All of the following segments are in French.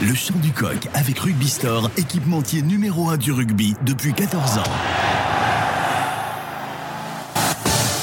Le chant du coq avec Rugby Store, équipementier numéro 1 du rugby depuis 14 ans.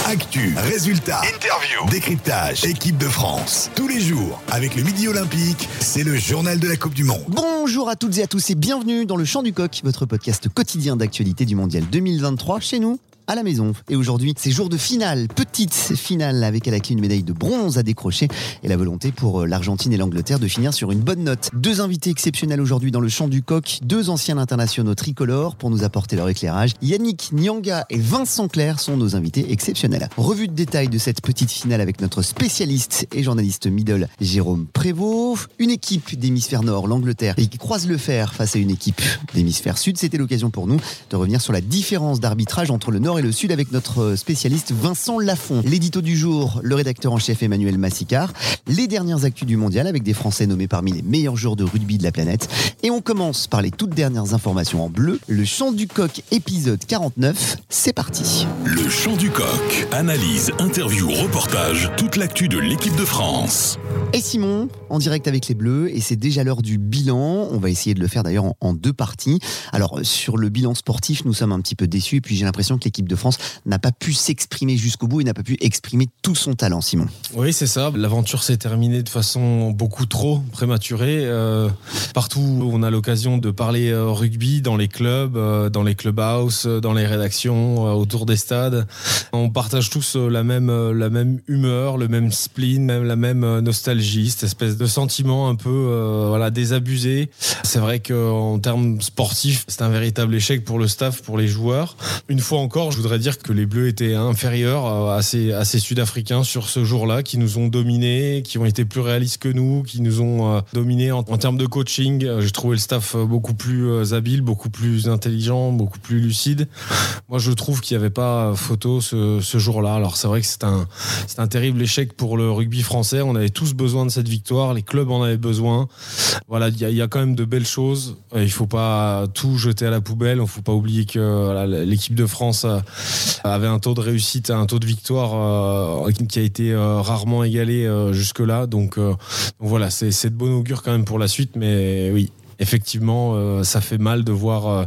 Actu, résultats, interview, décryptage, équipe de France. Tous les jours, avec le Midi Olympique, c'est le journal de la Coupe du Monde. Bonjour à toutes et à tous et bienvenue dans le Chant du Coq, votre podcast quotidien d'actualité du Mondial 2023 chez nous à la maison. Et aujourd'hui, c'est jour de finale, petite finale avec à la clé une médaille de bronze à décrocher et la volonté pour euh, l'Argentine et l'Angleterre de finir sur une bonne note. Deux invités exceptionnels aujourd'hui dans le champ du coq, deux anciens internationaux tricolores pour nous apporter leur éclairage. Yannick Nyanga et Vincent Clair sont nos invités exceptionnels. Revue de détail de cette petite finale avec notre spécialiste et journaliste middle Jérôme Prévost. Une équipe d'hémisphère nord, l'Angleterre, et qui croise le fer face à une équipe d'hémisphère sud. C'était l'occasion pour nous de revenir sur la différence d'arbitrage entre le nord et le Sud avec notre spécialiste Vincent Lafont. L'édito du jour, le rédacteur en chef Emmanuel Massicard. Les dernières actus du mondial avec des Français nommés parmi les meilleurs joueurs de rugby de la planète. Et on commence par les toutes dernières informations en bleu. Le chant du coq épisode 49. C'est parti. Le chant du coq. Analyse, interview, reportage. Toute l'actu de l'équipe de France. Et Simon, en direct avec les Bleus, et c'est déjà l'heure du bilan. On va essayer de le faire d'ailleurs en, deux parties. Alors, sur le bilan sportif, nous sommes un petit peu déçus, et puis j'ai l'impression que l'équipe de France n'a pas pu s'exprimer jusqu'au bout et n'a pas pu exprimer tout son talent, Simon. Oui, c'est ça. L'aventure s'est terminée de façon beaucoup trop prématurée. Euh, partout où on a l'occasion de parler euh, rugby, dans les clubs, euh, dans les clubhouses, dans les rédactions, autour des stades, on partage tous la même humeur, le même spleen, même la même nostalgie, cette espèce de sentiment un peu euh, voilà, désabusé. C'est vrai qu'en termes sportifs, c'est un véritable échec pour le staff, pour les joueurs. Une fois encore, je voudrais dire que les Bleus étaient inférieurs à ces, à ces Sud-Africains sur ce jour-là, qui nous ont dominés, qui ont été plus réalistes que nous, qui nous ont euh, dominés en, en, termes de coaching. J'ai trouvé le staff beaucoup plus euh, habile, beaucoup plus intelligent, beaucoup plus lucide. Moi, je trouve qu'il n'y avait pas photo ce, ce jour-là. Alors, c'est vrai que c'est un, c'est un terrible échec pour le rugby français. On avait tous besoin de cette victoire. Les clubs en avaient besoin. Voilà, il y, a quand même de belles choses. Il faut pas tout jeter à la poubelle. Il faut pas oublier que l'équipe de France avait un taux de réussite, un taux de victoire euh, qui a été euh, rarement égalé euh, jusque-là. Donc, donc voilà, c'est de bon augure quand même pour la suite. Mais oui, effectivement, euh, ça fait mal de voir euh,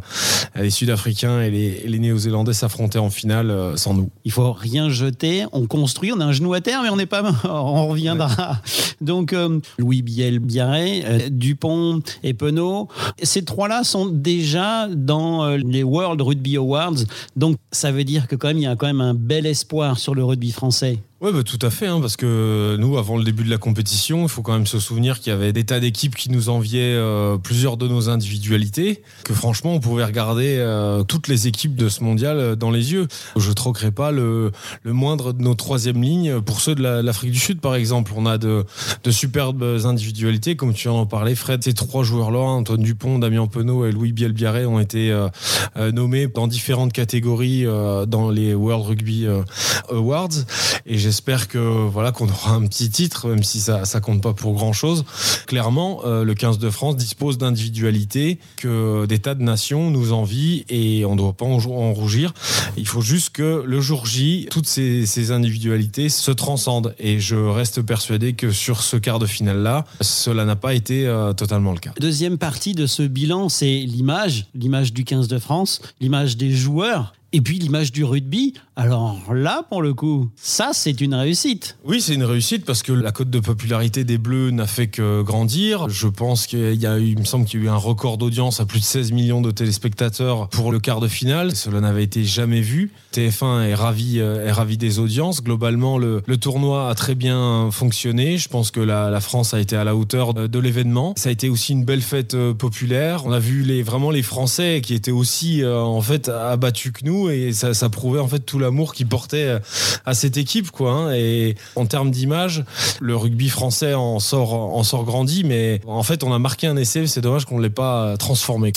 les Sud-Africains et les, les Néo-Zélandais s'affronter en finale euh, sans nous. Il faut rien jeter, on construit, on a un genou à terre, mais on n'est pas mort, on reviendra. Ouais. Donc, euh, Louis Biel, Biarré, euh, Dupont et Penaud, ces trois-là sont déjà dans les World Rugby Awards. Donc, ça veut dire que quand même, il y a quand même un bel espoir sur le rugby français. Oui, bah, tout à fait, hein, parce que nous, avant le début de la compétition, il faut quand même se souvenir qu'il y avait des tas d'équipes qui nous enviaient euh, plusieurs de nos individualités, que franchement, on pouvait regarder euh, toutes les équipes de ce mondial euh, dans les yeux. Je troquerai pas le, le, moindre de nos troisième lignes pour ceux de l'Afrique la, du Sud, par exemple. On a de, de, superbes individualités, comme tu en parlais, Fred. Ces trois joueurs-là, Antoine Dupont, Damien Penaud et Louis Bielbiaré, ont été euh, nommés dans différentes catégories euh, dans les World Rugby Awards. J'espère que voilà qu'on aura un petit titre, même si ça ça compte pas pour grand chose. Clairement, euh, le 15 de France dispose d'individualités que des tas de nations nous envient et on ne doit pas en, rougir. Il faut juste que le jour J, toutes ces, ces, individualités se transcendent et je reste persuadé que sur ce quart de finale là, cela n'a pas été euh, totalement le cas. Deuxième partie de ce bilan, c'est l'image, l'image du 15 de France, l'image des joueurs et puis l'image du rugby, alors là, pour le coup, ça, c'est une réussite. Oui, c'est une réussite parce que la cote de popularité des Bleus n'a fait que grandir. Je pense qu'il y a eu, il me semble qu'il y a eu un record d'audience à plus de 16 millions de téléspectateurs pour le quart de finale. Cela n'avait été jamais vu. TF1 est ravi, est ravi des audiences. Globalement, le, le tournoi a très bien fonctionné. Je pense que la, la France a été à la hauteur de, de l'événement. Ça a été aussi une belle fête populaire. On a vu les, vraiment les Français qui étaient aussi, euh, en fait, abattus que nous et ça, ça prouvait en fait tout l'amour qu'il portait à cette équipe quoi hein. et en termes d'image le rugby français en sort en sort grandi mais en fait on a marqué un essai. C'est dommage qu'on ne l'ait pas transformé.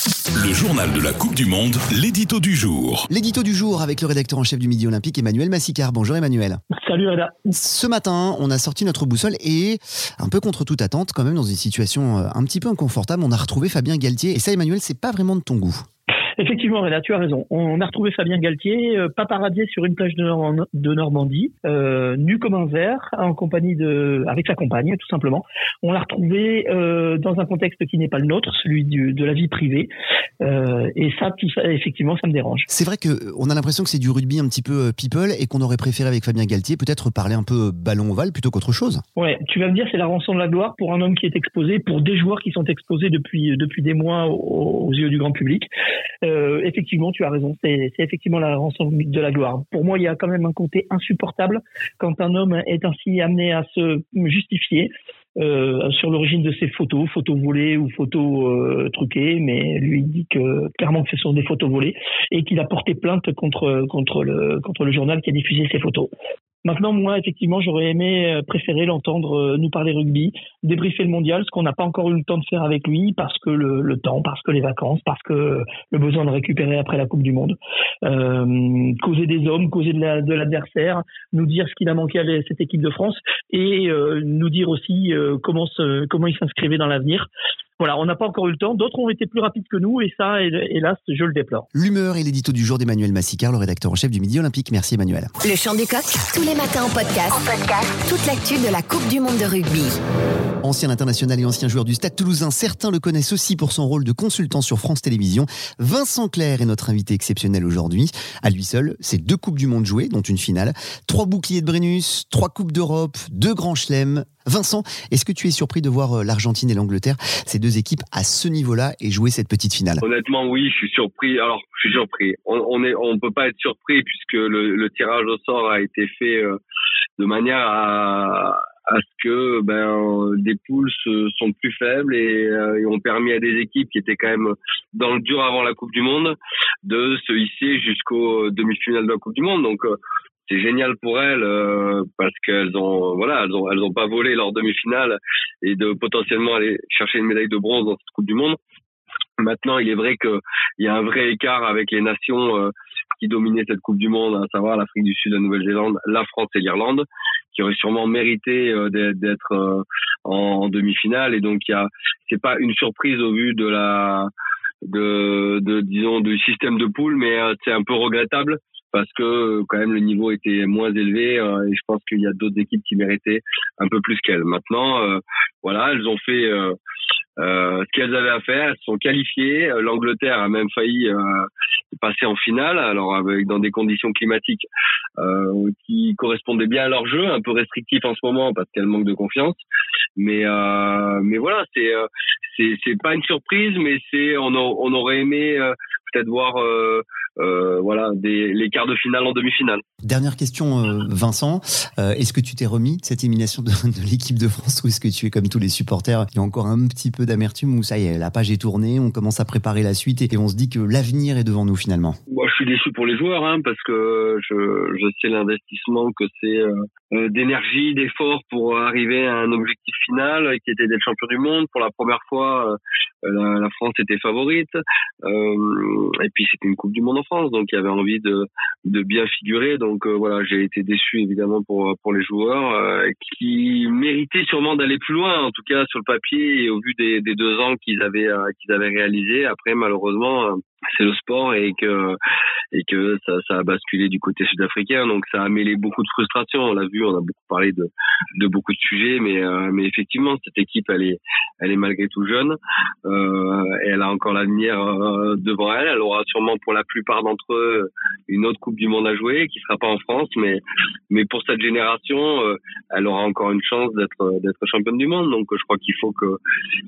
Le journal de la Coupe du Monde l'édito du jour. L'édito du jour avec le rédacteur en chef du Midi Olympique Emmanuel Massicard. Bonjour Emmanuel. Salut Reda. Ce matin on a sorti notre boussole et un peu contre toute attente quand même dans une situation un petit peu inconfortable on a retrouvé Fabien Galtier. Et ça Emmanuel c'est pas vraiment de ton goût Effectivement, tu as raison. On a retrouvé Fabien Galtier, euh, paparazzier sur une plage de, de Normandie, euh, nu comme un verre, en compagnie de, avec sa compagne, tout simplement. On l'a retrouvé euh, dans un contexte qui n'est pas le nôtre, celui du, de la vie privée. Euh, et ça, tout ça, effectivement, ça me dérange. C'est vrai qu'on a l'impression que c'est du rugby un petit peu people et qu'on aurait préféré avec Fabien Galtier peut-être parler un peu ballon ovale plutôt qu'autre chose. Ouais, tu vas me dire, c'est la rançon de la gloire pour un homme qui est exposé, pour des joueurs qui sont exposés depuis depuis des mois aux, aux yeux du grand public. Euh, effectivement, tu as raison, c'est effectivement la rançon de la gloire. Pour moi, il y a quand même un côté insupportable quand un homme est ainsi amené à se justifier. Euh, sur l'origine de ses photos, photos volées ou photos euh, truquées, mais lui dit que clairement que ce sont des photos volées et qu'il a porté plainte contre contre le contre le journal qui a diffusé ces photos. Maintenant, moi, effectivement, j'aurais aimé euh, préférer l'entendre euh, nous parler rugby, débriefer le mondial, ce qu'on n'a pas encore eu le temps de faire avec lui, parce que le, le, temps, parce que les vacances, parce que le besoin de récupérer après la Coupe du Monde, euh, causer des hommes, causer de l'adversaire, la, nous dire ce qu'il a manqué à cette équipe de France et euh, nous dire aussi comment, se, comment il s'inscrivait dans l'avenir. Voilà, on n'a pas encore eu le temps. D'autres ont été plus rapides que nous et ça, hélas, je le déplore. L'humeur et l'édito du jour d'Emmanuel Massicard, le rédacteur en chef du Midi Olympique. Merci Emmanuel. Le chant du coq, tous les matins en podcast. En podcast. Toute l'actu de la Coupe du Monde de rugby. Ancien international et ancien joueur du Stade toulousain, certains le connaissent aussi pour son rôle de consultant sur France Télévisions. Vincent Clair est notre invité exceptionnel aujourd'hui. À lui seul, c'est deux Coupes du Monde jouées, dont une finale, trois boucliers de Brennus, trois Coupes d'Europe, deux grands chelems. Vincent, est-ce que tu es surpris de voir l'Argentine et l'Angleterre, ces deux équipes à ce niveau-là et jouer cette petite finale? Honnêtement, oui, je suis surpris. Alors, je suis surpris. On, on peut pas être surpris puisque le, le, tirage au sort a été fait euh, de manière à, à ce que ben des poules sont plus faibles et, euh, et, ont permis à des équipes qui étaient quand même dans le dur avant la Coupe du Monde de se hisser jusqu'aux demi-finales de la Coupe du Monde. Donc euh, c'est génial pour elles euh, parce qu'elles ont voilà elles ont elles ont pas volé leur demi-finale et de potentiellement aller chercher une médaille de bronze dans cette Coupe du Monde. Maintenant, il est vrai qu'il y a un vrai écart avec les nations euh, qui dominaient cette Coupe du Monde, à savoir l'Afrique du Sud, la Nouvelle-Zélande, la France et l'Irlande, qui auraient sûrement mérité euh, d'être euh, en, demi-finale. Et donc, il y a, c'est pas une surprise au vu de la, de, de disons, du système de poule, mais euh, c'est un peu regrettable parce que quand même le niveau était moins élevé et je pense qu'il y a d'autres équipes qui méritaient un peu plus qu'elles. Maintenant, voilà, elles ont fait ce qu'elles avaient à faire, elles sont qualifiées. L'Angleterre a même failli passer en finale, alors avec dans des conditions climatiques qui correspondaient bien à leur jeu, un peu restrictif en ce moment parce qu'elle manque de confiance. Mais mais voilà, c'est c'est c'est pas une surprise, mais c'est on, on aurait aimé peut-être voir euh, euh, voilà des, les quarts de finale en demi-finale. Dernière question, euh, Vincent. Euh, est-ce que tu t'es remis de cette élimination de, de l'équipe de France ou est-ce que tu es comme tous les supporters Il y a encore un petit peu d'amertume ou ça y est, la page est tournée, on commence à préparer la suite et, et on se dit que l'avenir est devant nous finalement? Moi, je suis déçu pour les joueurs hein, parce que je, je sais l'investissement que c'est euh, d'énergie, d'effort pour arriver à un objectif final qui était d'être champion du monde. Pour la première fois, la, la, France était favorite. et puis c'était une Coupe du Monde en France, donc il y avait envie de, bien figurer. Donc euh, voilà, j'ai été déçu évidemment pour pour les joueurs euh, qui méritaient sûrement d'aller plus loin, en tout cas sur le papier et au vu des, des deux ans qu'ils avaient euh, qu'ils avaient réalisé. Après malheureusement c'est le sport et que et que ça, a basculé du côté sud-africain. Donc ça a mêlé beaucoup de frustration. On l'a vu on a beaucoup parlé de beaucoup de sujets mais euh, mais effectivement cette équipe elle est elle est malgré tout jeune euh, elle a encore l'avenir euh, devant elle. Elle aura sûrement pour la plupart d'entre eux une autre coupe du monde à jouer qui sera pas en France mais mais pour cette génération elle aura encore une chance d'être d'être championne du monde. Donc je crois qu'il faut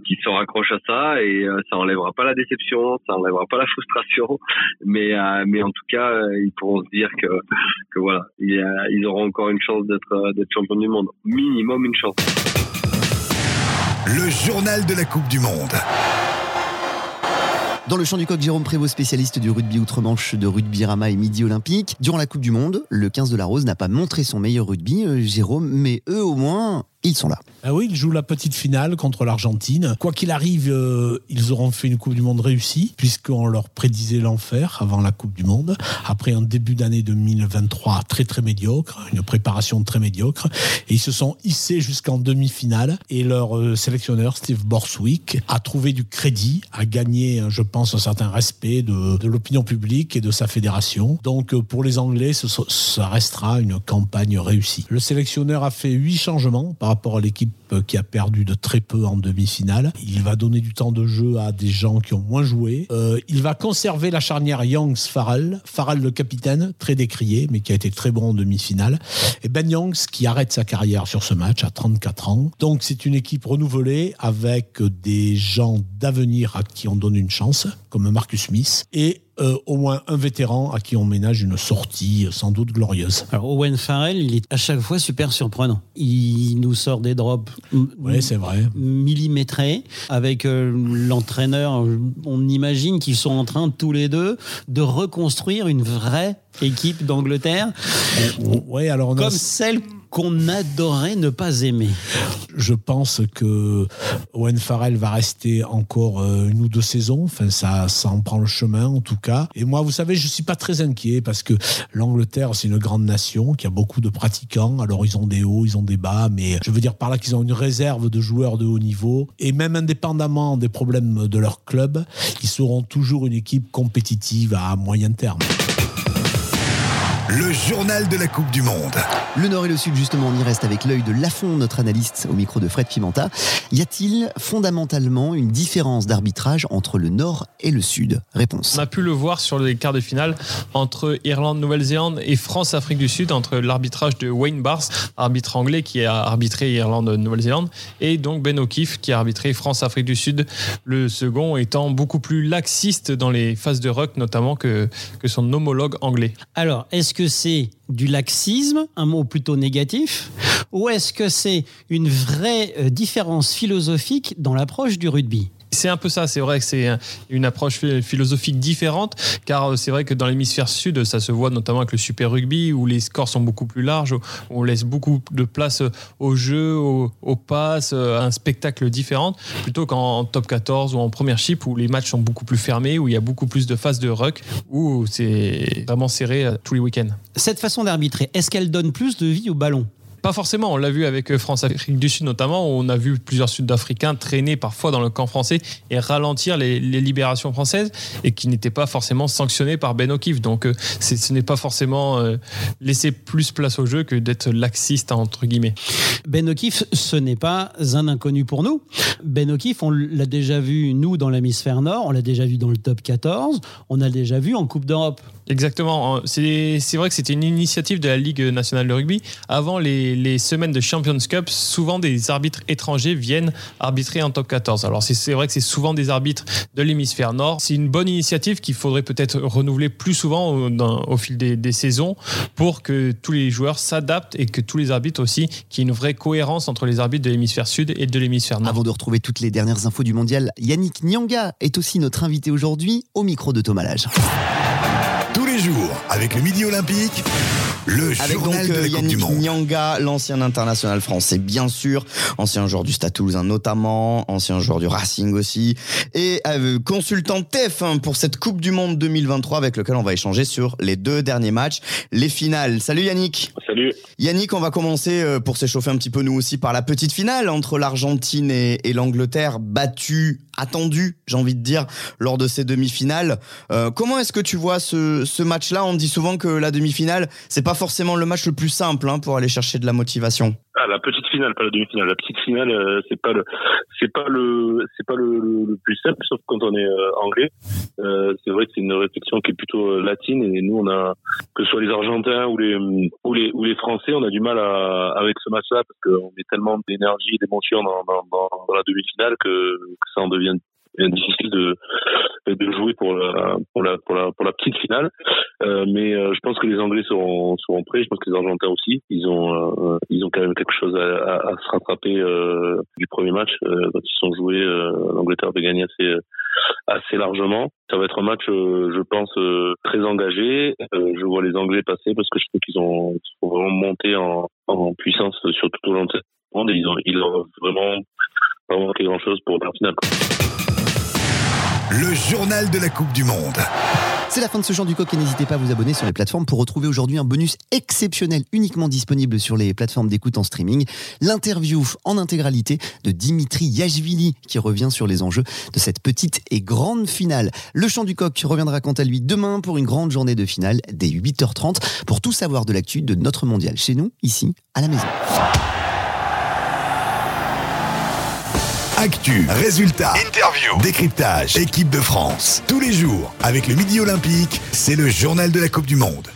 qu'ils se raccrochent à ça et ça enlèvera pas la déception ça enlèvera pas la frustration frustration, mais euh, mais en tout cas, euh, ils pourront se dire que que voilà, ils, euh, ils auront encore une chance d'être d'être champion du monde, minimum une chance. Le journal de la Coupe du Monde. Dans le champ du coq, Jérôme Prévost, spécialiste du rugby outre-Manche de rugby Rama et Midi Olympique. Durant la Coupe du Monde, le 15 de la Rose n'a pas montré son meilleur rugby, Jérôme, mais eux au moins, ils sont là. Ah oui, ils jouent la petite finale contre l'Argentine. Quoi qu'il arrive, euh, ils auront fait une Coupe du Monde réussie, puisqu'on leur prédisait l'enfer avant la Coupe du Monde. Après un début d'année 2023 très très médiocre, une préparation très médiocre. Et ils se sont hissés jusqu'en demi-finale. Et leur euh, sélectionneur, Steve Borswick, a trouvé du crédit, a gagné, je pense, un certain respect de, l'opinion publique et de sa fédération. Donc pour les Anglais, ça restera une campagne réussie. Le sélectionneur a fait huit changements par rapport à l'équipe qui a perdu de très peu en demi-finale. Il va donner du temps de jeu à des gens qui ont moins joué. Euh, il va conserver la charnière Youngs-Farrell. Farrell, le capitaine, très décrié, mais qui a été très bon en demi-finale. Et Ben Youngs, qui arrête sa carrière sur ce match à 34 ans. Donc c'est une équipe renouvelée avec des gens d'avenir à qui on donne une chance, comme Marcus Smith. Et euh, au moins un vétéran à qui on ménage une sortie sans doute glorieuse. Alors Owen Farrell, il est à chaque fois super surprenant. Il nous sort des drops oui, c'est vrai. millimétrés avec euh, l'entraîneur. On imagine qu'ils sont en train tous les deux de reconstruire une vraie équipe d'Angleterre. Oui, alors comme celle qu'on adorait ne pas aimer Je pense que Owen Farrell va rester encore euh, une ou deux saisons. Enfin, ça, ça en prend le chemin en tout cas. Et moi, vous savez, je suis pas très inquiet parce que l'Angleterre, c'est une grande nation qui a beaucoup de pratiquants. Alors, ils ont des hauts, ils ont des bas, mais je veux dire par là qu'ils ont une réserve de joueurs de haut niveau. Et même indépendamment des problèmes de leur club, ils seront toujours une équipe compétitive à moyen terme. Le journal de la Coupe du Monde. Le Nord et le Sud, justement, on y reste avec l'œil de Lafont, notre analyste au micro de Fred Pimenta. Y a-t-il fondamentalement une différence d'arbitrage entre le Nord et le Sud? Réponse. On a pu le voir sur les quarts de finale entre Irlande, Nouvelle-Zélande et France, Afrique du Sud, entre l'arbitrage de Wayne Bars, arbitre anglais qui a arbitré Irlande, Nouvelle-Zélande, et donc Ben O'Keefe qui a arbitré France, Afrique du Sud, le second étant beaucoup plus laxiste dans les phases de ruck, notamment que, que son homologue anglais. Alors, est-ce que c'est du laxisme, un mot plutôt négatif, ou est-ce que c'est une vraie euh, différence philosophique dans l'approche du rugby? C'est un peu ça, c'est vrai que c'est une approche philosophique différente, car euh, c'est vrai que dans l'hémisphère sud, ça se voit notamment avec le Super Rugby, où les scores sont beaucoup plus larges, où on laisse beaucoup de place au jeu, aux au passes, euh, à un spectacle différent, plutôt qu'en top 14 ou en première chip, où les matchs sont beaucoup plus fermés, où il y a beaucoup plus de phases de ruck, où c'est vraiment serré tous les week-ends. Cette façon d'arbitrer, est-ce qu'elle donne plus de vie au ballon? Pas forcément, on l'a vu avec euh, France-Afrique du Sud notamment, où on a vu plusieurs Sud-Africains traîner parfois dans le camp français et ralentir les, libérations françaises et qui n'étaient pas forcément sanctionnés par Ben O'Keefe. Donc euh, ce n'est pas forcément euh, laisser plus place au jeu que d'être laxiste entre guillemets. Ben O'Keefe, ce n'est pas un inconnu pour nous. Ben O'Keefe, on l'a déjà vu nous dans l'hémisphère nord, on l'a déjà vu dans le top 14, on a déjà vu en Coupe d'Europe. Exactement. C'est vrai que c'était une initiative de la Ligue nationale de rugby. Avant les, semaines de Champions Cup, souvent des arbitres étrangers viennent arbitrer en top 14. Alors c'est vrai que c'est souvent des arbitres de l'hémisphère nord. C'est une bonne initiative qu'il faudrait peut-être renouveler plus souvent au, au fil des, des, saisons pour que tous les joueurs s'adaptent et que tous les arbitres aussi, qu'il y ait une vraie cohérence entre les arbitres de l'hémisphère sud et de l'hémisphère nord. Avant de retrouver toutes les dernières infos du mondial, Yannick Nyanga est aussi notre invité aujourd'hui au micro de Thomas Lage. Avec le Midi Olympique, le Avec journal donc de la euh, Coupe Yannick du Monde. Nyanga, l'ancien international français, bien sûr, ancien joueur du Stade Toulousain notamment, ancien joueur du Racing aussi, et euh, consultant TF1 pour cette Coupe du Monde 2023 avec lequel on va échanger sur les deux derniers matchs, les finales. Salut Yannick. Salut. Yannick, on va commencer euh, pour s'échauffer un petit peu nous aussi par la petite finale entre l'Argentine et, et l'Angleterre, battue, attendue, j'ai envie de dire, lors de ces demi-finales. Euh, comment est-ce que tu vois ce, ce match-là? On dit souvent que la demi-finale, c'est pas forcément le match le plus simple hein, pour aller chercher de la motivation. Ah, la petite finale, pas la demi-finale. La petite finale, euh, c'est pas le, c'est pas le, c'est pas le, plus simple, sauf quand on est euh, anglais. Euh, c'est vrai que c'est une réflexion qui est plutôt euh, latine, et nous, on a, que ce soit les Argentins ou les, ou les, ou les Français, on a du mal avec ce match-là parce qu'on met tellement d'énergie, d'émotion dans, dans, dans, la demi-finale que ça en devient bien difficile de de jouer pour la pour la pour la petite finale. Euh, mais euh, je pense que les Anglais seront seront prêts. Je pense que les Argentins aussi. Ils ont euh, ils ont quand même quelque chose à, à, à se rattraper euh, du premier match euh, quand ils sont joués l'Angleterre avait gagné assez assez largement. Ça va être un match je pense très engagé. Je vois les Anglais passer parce que je trouve qu'ils ont, ils vraiment monté en, en puissance sur tout au long de cette et ils ont, ils ont vraiment pas manqué grand chose pour la finale. Le journal de la Coupe du Monde. C'est la fin de ce genre du coq et n'hésitez pas à vous abonner sur les plateformes pour retrouver aujourd'hui un bonus exceptionnel uniquement disponible sur les plateformes d'écoute en streaming. L'interview en intégralité de Dimitri Yachvili qui revient sur les enjeux de cette petite et grande finale. Le chant du coq reviendra quant à lui demain pour une grande journée de finale dès 8h30 pour tout savoir de l'actu de notre mondial chez nous, ici, à la maison. Actu, résultats, interview, décryptage, équipe de France. Tous les jours, avec le Midi Olympique, c'est le journal de la Coupe du Monde.